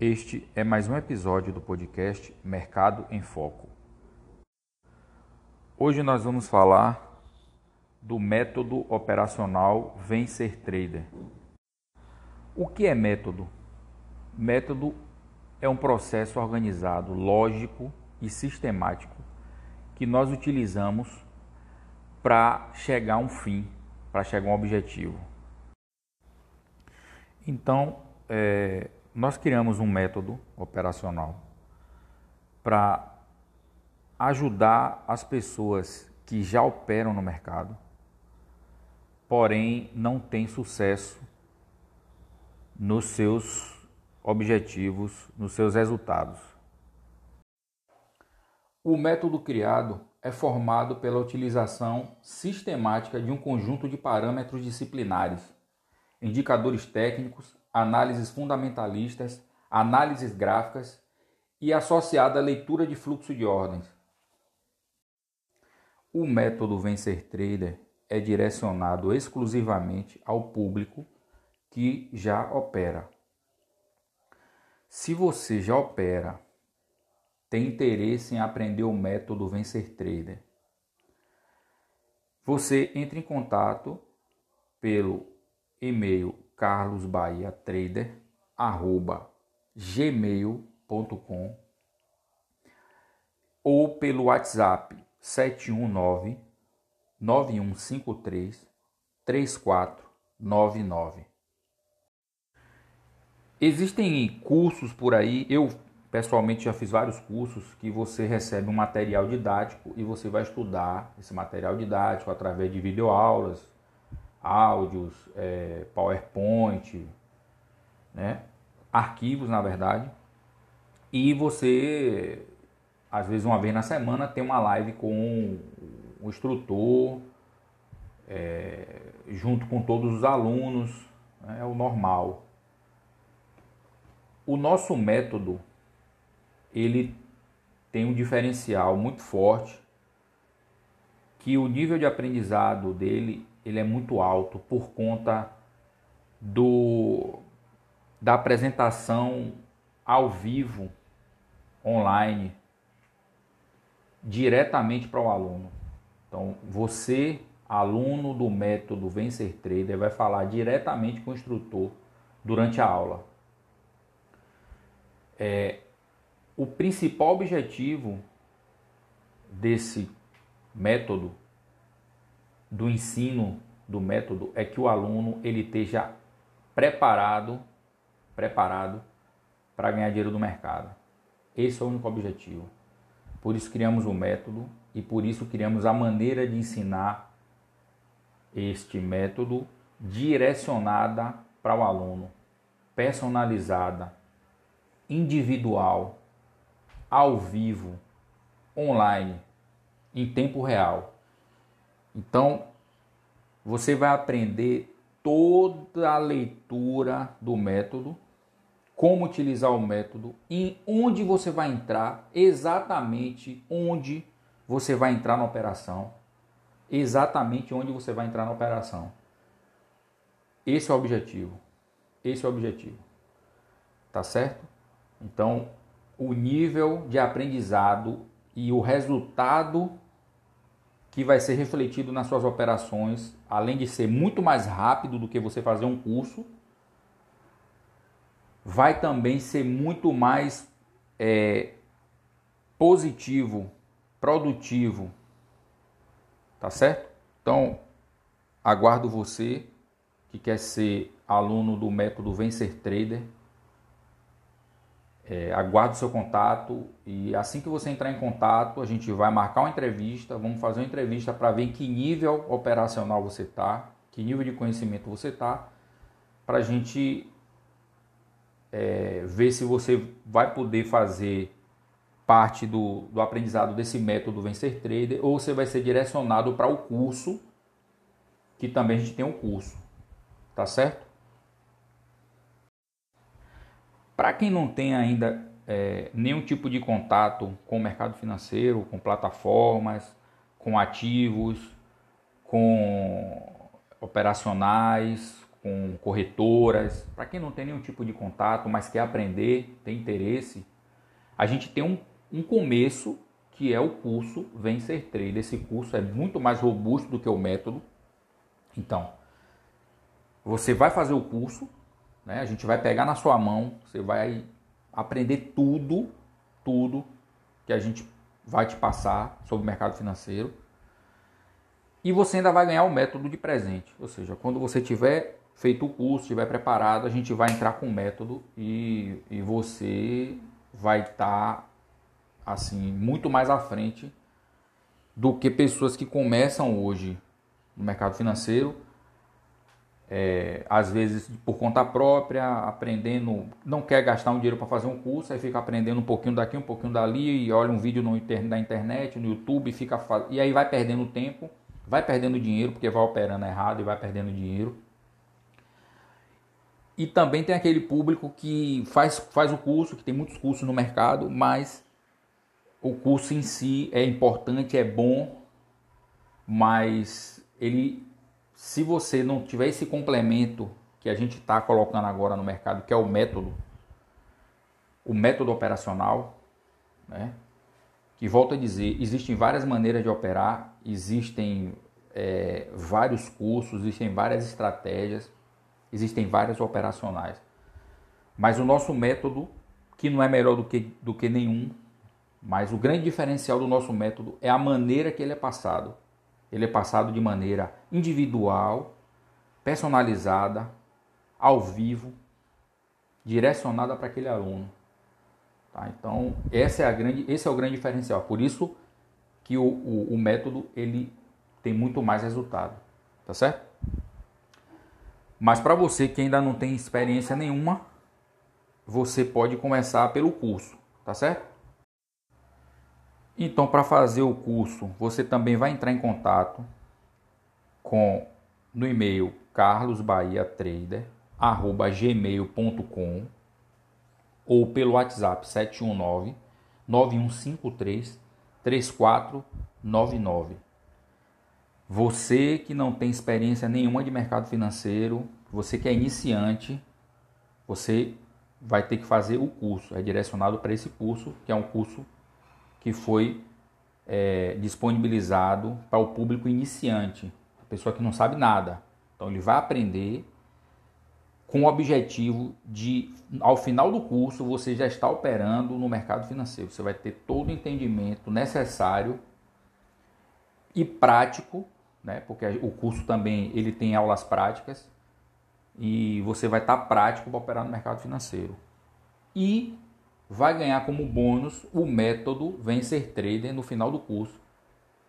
Este é mais um episódio do podcast Mercado em Foco. Hoje nós vamos falar do método operacional Vencer Trader. O que é método? Método é um processo organizado, lógico e sistemático que nós utilizamos para chegar a um fim, para chegar a um objetivo. Então, é, nós criamos um método operacional para ajudar as pessoas que já operam no mercado, porém não têm sucesso nos seus objetivos, nos seus resultados. O método criado é formado pela utilização sistemática de um conjunto de parâmetros disciplinares, indicadores técnicos, análises fundamentalistas, análises gráficas e associada à leitura de fluxo de ordens. O método Vencer Trader é direcionado exclusivamente ao público que já opera. Se você já opera tem interesse em aprender o método Vencer Trader, você entra em contato pelo e-mail carlosbahiatrader@gmail.com ou pelo WhatsApp 719 9153 3499. Existem cursos por aí, eu Pessoalmente já fiz vários cursos que você recebe um material didático e você vai estudar esse material didático através de videoaulas, áudios, é, PowerPoint, né? arquivos na verdade. E você, às vezes uma vez na semana, tem uma live com o instrutor, é, junto com todos os alunos, né? é o normal. O nosso método ele tem um diferencial muito forte que o nível de aprendizado dele ele é muito alto por conta do da apresentação ao vivo online diretamente para o aluno. Então, você, aluno do método Vencer Trader, vai falar diretamente com o instrutor durante a aula. É, o principal objetivo desse método, do ensino do método, é que o aluno ele esteja preparado, preparado para ganhar dinheiro no mercado. Esse é o único objetivo. Por isso criamos o método e por isso criamos a maneira de ensinar este método direcionada para o aluno, personalizada, individual ao vivo, online, em tempo real. Então, você vai aprender toda a leitura do método, como utilizar o método e onde você vai entrar, exatamente onde você vai entrar na operação. Exatamente onde você vai entrar na operação. Esse é o objetivo. Esse é o objetivo. Tá certo? Então, o nível de aprendizado e o resultado que vai ser refletido nas suas operações, além de ser muito mais rápido do que você fazer um curso, vai também ser muito mais é, positivo, produtivo, tá certo? Então, aguardo você que quer ser aluno do método Vencer Trader é, aguardo o seu contato e assim que você entrar em contato, a gente vai marcar uma entrevista, vamos fazer uma entrevista para ver em que nível operacional você está, que nível de conhecimento você está, para a gente é, ver se você vai poder fazer parte do, do aprendizado desse método Vencer Trader ou você vai ser direcionado para o curso, que também a gente tem um curso, tá certo? Para quem não tem ainda é, nenhum tipo de contato com o mercado financeiro, com plataformas, com ativos, com operacionais, com corretoras. Para quem não tem nenhum tipo de contato, mas quer aprender, tem interesse, a gente tem um, um começo que é o curso Vencer Trader. Esse curso é muito mais robusto do que o método. Então, você vai fazer o curso, né? A gente vai pegar na sua mão, você vai aprender tudo, tudo que a gente vai te passar sobre o mercado financeiro. E você ainda vai ganhar o método de presente. Ou seja, quando você tiver feito o curso, estiver preparado, a gente vai entrar com o método e, e você vai estar tá, assim muito mais à frente do que pessoas que começam hoje no mercado financeiro, é, às vezes por conta própria, aprendendo, não quer gastar um dinheiro para fazer um curso, aí fica aprendendo um pouquinho daqui, um pouquinho dali, e olha um vídeo no, na internet, no YouTube, fica e aí vai perdendo tempo, vai perdendo dinheiro porque vai operando errado e vai perdendo dinheiro. E também tem aquele público que faz, faz o curso, que tem muitos cursos no mercado, mas o curso em si é importante, é bom, mas ele, se você não tiver esse complemento que a gente está colocando agora no mercado, que é o método, o método operacional, né? que volto a dizer, existem várias maneiras de operar, existem é, vários cursos, existem várias estratégias existem várias operacionais. Mas o nosso método, que não é melhor do que, do que nenhum, mas o grande diferencial do nosso método é a maneira que ele é passado. Ele é passado de maneira individual, personalizada, ao vivo, direcionada para aquele aluno. Tá? Então, essa é a grande, esse é o grande diferencial. Por isso que o, o, o método ele tem muito mais resultado. Tá certo? Mas para você que ainda não tem experiência nenhuma, você pode começar pelo curso, tá certo? Então, para fazer o curso, você também vai entrar em contato com no e-mail carlosbahiatrader@gmail.com ou pelo WhatsApp 719 9153 3499. Você que não tem experiência nenhuma de mercado financeiro, você que é iniciante, você vai ter que fazer o curso. É direcionado para esse curso, que é um curso que foi é, disponibilizado para o público iniciante, a pessoa que não sabe nada. Então ele vai aprender com o objetivo de, ao final do curso, você já está operando no mercado financeiro. Você vai ter todo o entendimento necessário e prático né? Porque o curso também ele tem aulas práticas e você vai estar prático para operar no mercado financeiro. E vai ganhar como bônus o método Vencer Trader no final do curso,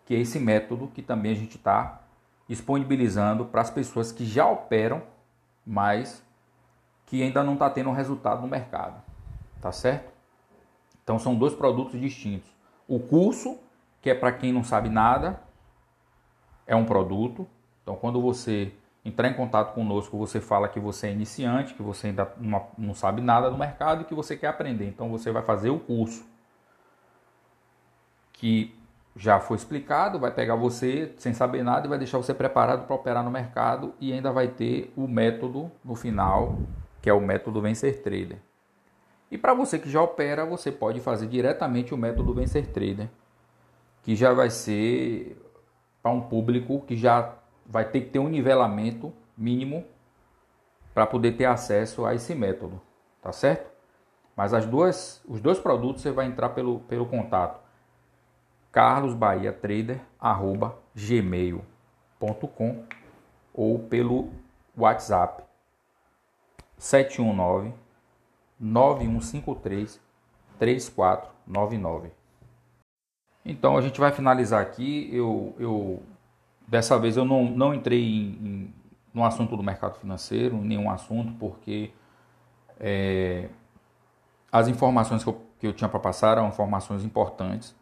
que é esse método que também a gente está disponibilizando para as pessoas que já operam, mas que ainda não está tendo resultado no mercado. Tá certo? Então são dois produtos distintos. O curso, que é para quem não sabe nada, é um produto. Então, quando você entrar em contato conosco, você fala que você é iniciante, que você ainda não, sabe nada do mercado e que você quer aprender. Então, você vai fazer o curso que já foi explicado, vai pegar você sem saber nada e vai deixar você preparado para operar no mercado e ainda vai ter o método no final, que é o método Vencer Trader. E para você que já opera, você pode fazer diretamente o método Vencer Trader, que já vai ser para um público que já vai ter que ter um nivelamento mínimo para poder ter acesso a esse método, tá certo? Mas as duas, os dois produtos você vai entrar pelo, pelo contato carlosbahiatrader@gmail.com ou pelo WhatsApp 719 9153 3499. Então a gente vai finalizar aqui. Eu, eu dessa vez eu não, não entrei em, em, no assunto do mercado financeiro, em nenhum assunto, porque é, as informações que eu, que eu tinha para passar eram informações importantes.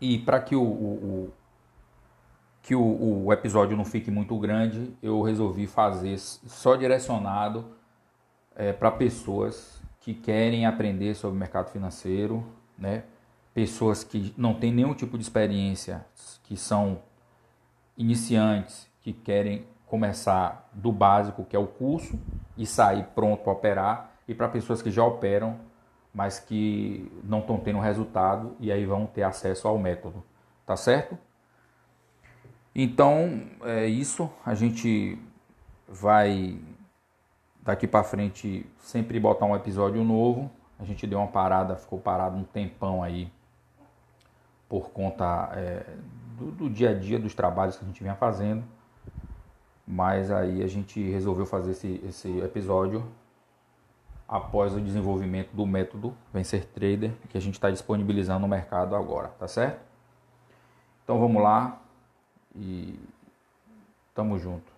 E para que o, o, o que o, o, episódio não fique muito grande, eu resolvi fazer só direcionado é, para pessoas que querem aprender sobre o mercado financeiro, né? pessoas que não têm nenhum tipo de experiência, que são iniciantes, que querem começar do básico, que é o curso, e sair pronto para operar, e para pessoas que já operam, mas que não estão tendo resultado e aí vão ter acesso ao método, tá certo? Então é isso, a gente vai daqui para frente sempre botar um episódio novo. A gente deu uma parada, ficou parado um tempão aí por conta é, do, do, dia a dia dos trabalhos que a gente vinha fazendo. Mas aí a gente resolveu fazer esse, esse episódio após o desenvolvimento do método Vencer Trader que a gente está disponibilizando no mercado agora, tá certo? Então vamos lá e tamo junto.